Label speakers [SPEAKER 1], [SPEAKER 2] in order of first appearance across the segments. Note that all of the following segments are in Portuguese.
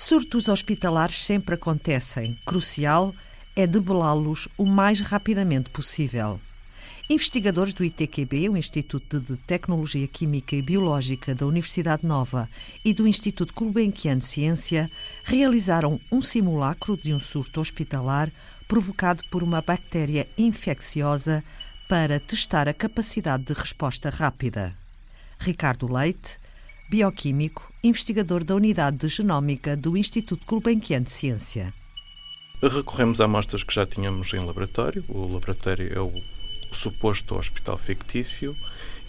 [SPEAKER 1] Surtos hospitalares sempre acontecem. Crucial é debelá-los o mais rapidamente possível. Investigadores do ITQB, o Instituto de Tecnologia Química e Biológica da Universidade Nova e do Instituto Gulbenkian de Ciência, realizaram um simulacro de um surto hospitalar provocado por uma bactéria infecciosa para testar a capacidade de resposta rápida. Ricardo Leite, bioquímico, investigador da Unidade de Genómica do Instituto Gulbenkian de Ciência.
[SPEAKER 2] Recorremos a amostras que já tínhamos em laboratório. O laboratório é o, suposto hospital fictício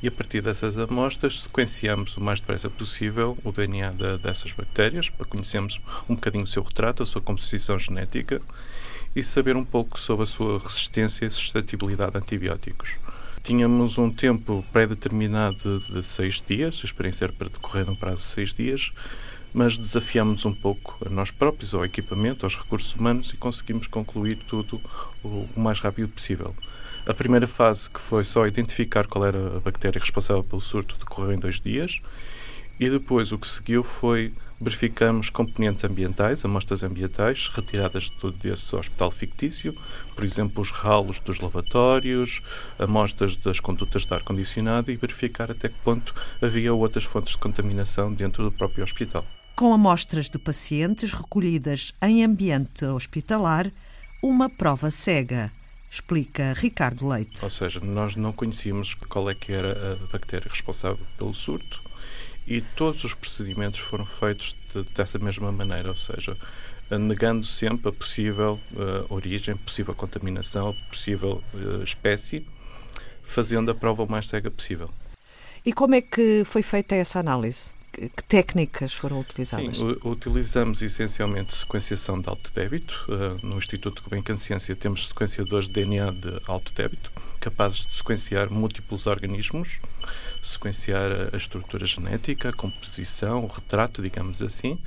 [SPEAKER 2] e a partir dessas amostras sequenciamos o mais depressa possível o DNA de, dessas bactérias para conhecermos um bocadinho o seu retrato, a sua composição genética e saber um pouco sobre a sua resistência e suscetibilidade a antibióticos. Tínhamos um tempo pré-determinado de seis dias, a experiência era para decorrer num prazo de seis dias, mas desafiámos um pouco a nós próprios, ao equipamento, aos recursos humanos e conseguimos concluir tudo o mais rápido possível. A primeira fase, que foi só identificar qual era a bactéria responsável pelo surto, decorreu em dois dias, e depois o que seguiu foi verificamos componentes ambientais, amostras ambientais retiradas desse hospital fictício, por exemplo, os ralos dos lavatórios, amostras das condutas de ar-condicionado e verificar até que ponto havia outras fontes de contaminação dentro do próprio hospital.
[SPEAKER 1] Com amostras de pacientes recolhidas em ambiente hospitalar, uma prova cega explica Ricardo Leite.
[SPEAKER 2] Ou seja, nós não conhecíamos qual é que era a bactéria responsável pelo surto, e todos os procedimentos foram feitos de, dessa mesma maneira, ou seja, negando sempre a possível uh, origem, possível contaminação, possível uh, espécie, fazendo a prova o mais cega possível.
[SPEAKER 1] E como é que foi feita essa análise? Que técnicas foram utilizadas?
[SPEAKER 2] Sim, utilizamos essencialmente sequenciação de alto débito. Uh, no Instituto de Gulbenkian Ciência temos sequenciadores de DNA de alto débito, capazes de sequenciar múltiplos organismos, sequenciar a estrutura genética, a composição, o retrato, digamos assim.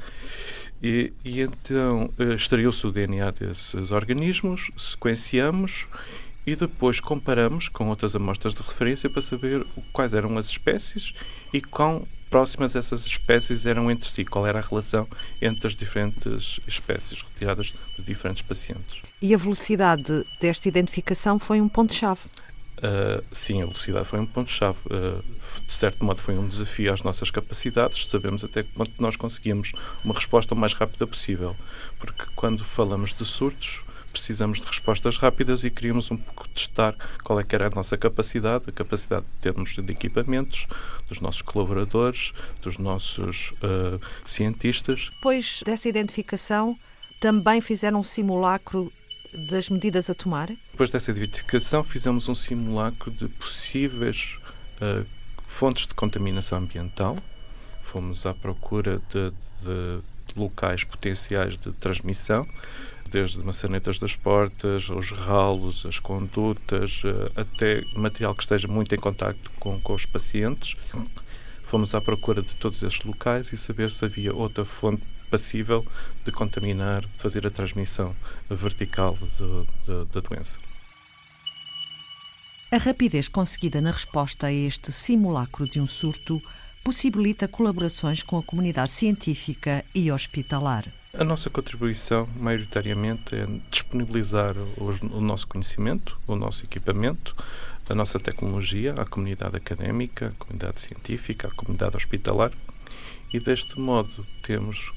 [SPEAKER 2] E, e então extraiu-se o DNA desses organismos, sequenciamos e depois comparamos com outras amostras de referência para saber quais eram as espécies e quão próximas essas espécies eram entre si, qual era a relação entre as diferentes espécies retiradas de diferentes pacientes.
[SPEAKER 1] E a velocidade desta identificação foi um ponto-chave?
[SPEAKER 2] Uh, sim, a velocidade foi um ponto-chave. Uh, de certo modo, foi um desafio às nossas capacidades. Sabemos até que ponto nós conseguimos uma resposta o mais rápida possível. Porque quando falamos de surtos, precisamos de respostas rápidas e queríamos um pouco testar qual é que era a nossa capacidade, a capacidade de termos de equipamentos, dos nossos colaboradores, dos nossos uh, cientistas.
[SPEAKER 1] Depois dessa identificação, também fizeram um simulacro das medidas a tomar?
[SPEAKER 2] Depois dessa identificação, fizemos um simulacro de possíveis uh, fontes de contaminação ambiental. Fomos à procura de, de locais potenciais de transmissão desde maçanetas das portas, os ralos, as condutas, eh, até material que esteja muito em contacto com, com os pacientes. Fomos à procura de todos estes locais e saber se havia outra fonte passível de contaminar, de fazer a transmissão vertical da doença.
[SPEAKER 1] A rapidez conseguida na resposta a este simulacro de um surto possibilita colaborações com a comunidade científica e hospitalar.
[SPEAKER 2] A nossa contribuição, maioritariamente, é disponibilizar o, nosso conhecimento, o nosso equipamento, a nossa tecnologia à comunidade académica, à comunidade científica, à comunidade hospitalar e, deste modo, temos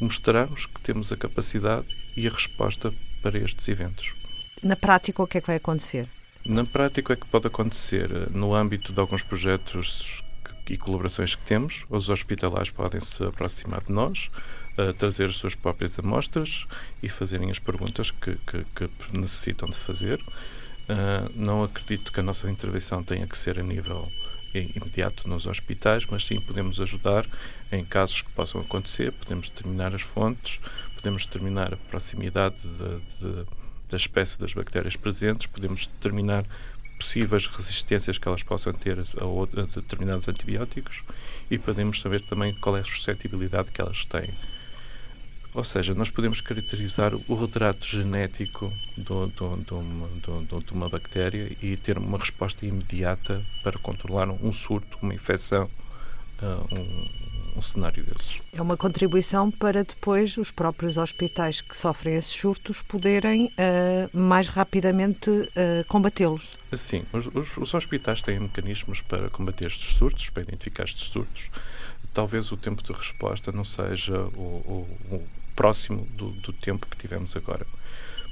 [SPEAKER 2] mostramos que temos a capacidade e a resposta para estes eventos.
[SPEAKER 1] Na prática, o que é que vai acontecer?
[SPEAKER 2] Na prática, o que é que pode acontecer? No âmbito de alguns projetos e colaborações que temos, os hospitalares podem se aproximar de nós, trazer as suas próprias amostras e fazerem as perguntas que, que, que necessitam de fazer. Uh, não acredito que a nossa intervenção tenha que ser a nível imediato nos hospitais, mas sim podemos ajudar em casos que possam acontecer, podemos determinar as fontes, podemos determinar a proximidade de, de, da espécie das bactérias presentes, podemos determinar possíveis resistências que elas possam ter a, a determinados antibióticos e podemos saber também qual é a suscetibilidade que elas têm. Ou seja, nós podemos caracterizar o retrato genético do, do, do, de uma bactéria e ter uma resposta imediata para controlar um surto, uma infecção, uh, um, um cenário desses.
[SPEAKER 1] É uma contribuição para depois os próprios hospitais que sofrem esses surtos poderem uh, mais rapidamente uh, combatê-los.
[SPEAKER 2] Sim, os, os, os, hospitais têm mecanismos para combater estes surtos, para identificar estes surtos. Talvez o tempo de resposta não seja o, o, o próximo do, do tempo que tivemos agora.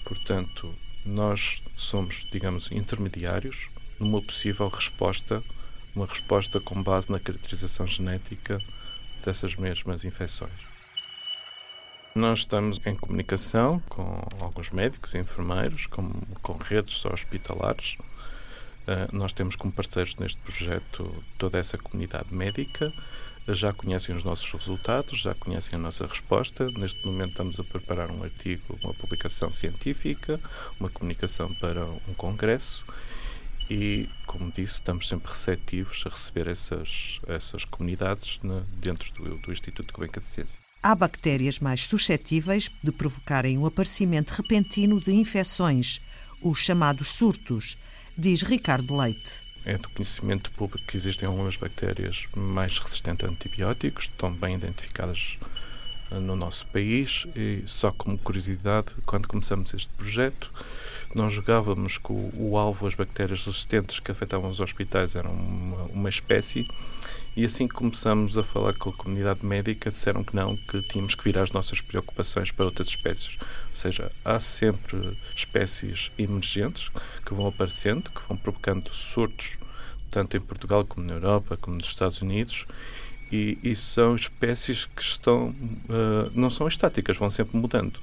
[SPEAKER 2] Portanto, nós somos, digamos, intermediários numa possível resposta, uma resposta com base na caracterização genética dessas mesmas infecções. Nós estamos em comunicação com alguns médicos e enfermeiros, com, com redes hospitalares. Uh, nós temos como parceiros neste projeto toda essa comunidade médica já conhecem os nossos resultados, já conhecem a nossa resposta. Neste momento estamos a preparar um artigo, uma publicação científica, uma comunicação para um congresso e, como disse, estamos sempre receptivos a receber essas, essas comunidades né, dentro do, do Instituto de Cobenca de Ciência.
[SPEAKER 1] Há bactérias mais suscetíveis de provocarem o um aparecimento repentino de infecções, os chamados surtos, diz Ricardo Leite
[SPEAKER 2] é do conhecimento público que existem algumas bactérias mais resistentes a antibióticos, estão bem identificadas eh, no nosso país e só como curiosidade, quando começamos este projeto, nós jogávamos que o, o alvo, as bactérias resistentes que afetavam os hospitais eram uma, uma espécie e assim que começamos a falar com a comunidade médica, disseram que não, que tínhamos que virar as nossas preocupações para outras espécies. Ou seja, há sempre espécies emergentes que vão aparecendo, que vão provocando surtos, tanto em Portugal como na Europa, como nos Estados Unidos, e, e são espécies que estão uh, não são estáticas, vão sempre mudando.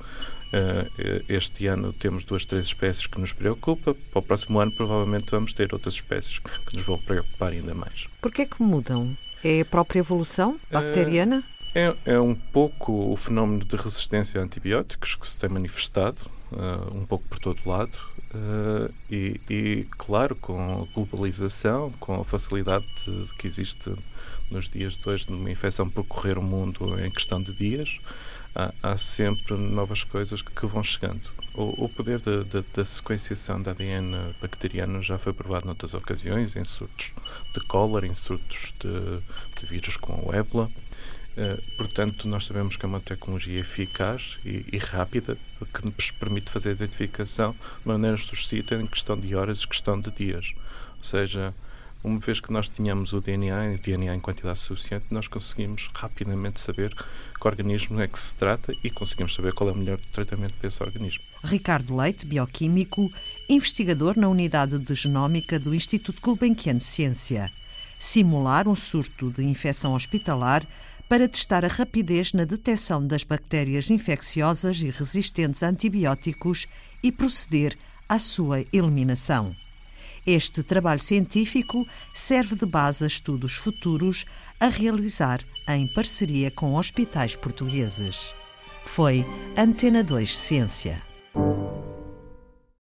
[SPEAKER 2] Uh, este ano temos duas, três espécies que nos preocupa. Para o próximo ano, provavelmente, vamos ter outras espécies que nos vão preocupar ainda mais.
[SPEAKER 1] Por que é que mudam? É a própria evolução bacteriana?
[SPEAKER 2] Uh, é, é, um pouco o fenómeno de resistência a antibióticos que se tem manifestado, uh, um pouco por todo lado. E, e, claro, com a globalização, com a facilidade de, que existe nos dias de hoje de uma infecção percorrer o mundo em questão de dias, há, há sempre novas coisas que, que vão chegando. O, o poder da sequenciação da ADN bacteriano já foi provado noutras ocasiões, em surtos de cólera, em surtos de, de vírus com a ébola. Uh, portanto, nós sabemos que é uma tecnologia eficaz e, e, rápida que nos permite fazer a identificação de maneira suscita em questão de horas e questão de dias. Ou seja, uma vez que nós tínhamos o DNA, o DNA em quantidade suficiente, nós conseguimos rapidamente saber que organismo é que se trata e conseguimos saber qual é o melhor tratamento para esse organismo.
[SPEAKER 1] Ricardo Leite, bioquímico, investigador na unidade de genómica do Instituto Gulbenkian de Ciência. Simular um surto de infecção hospitalar para testar a rapidez na detecção das bactérias infecciosas e resistentes a antibióticos e proceder à sua eliminação. Este trabalho científico serve de base a estudos futuros a realizar em parceria com hospitais portugueses. Foi Antena 2 Ciência.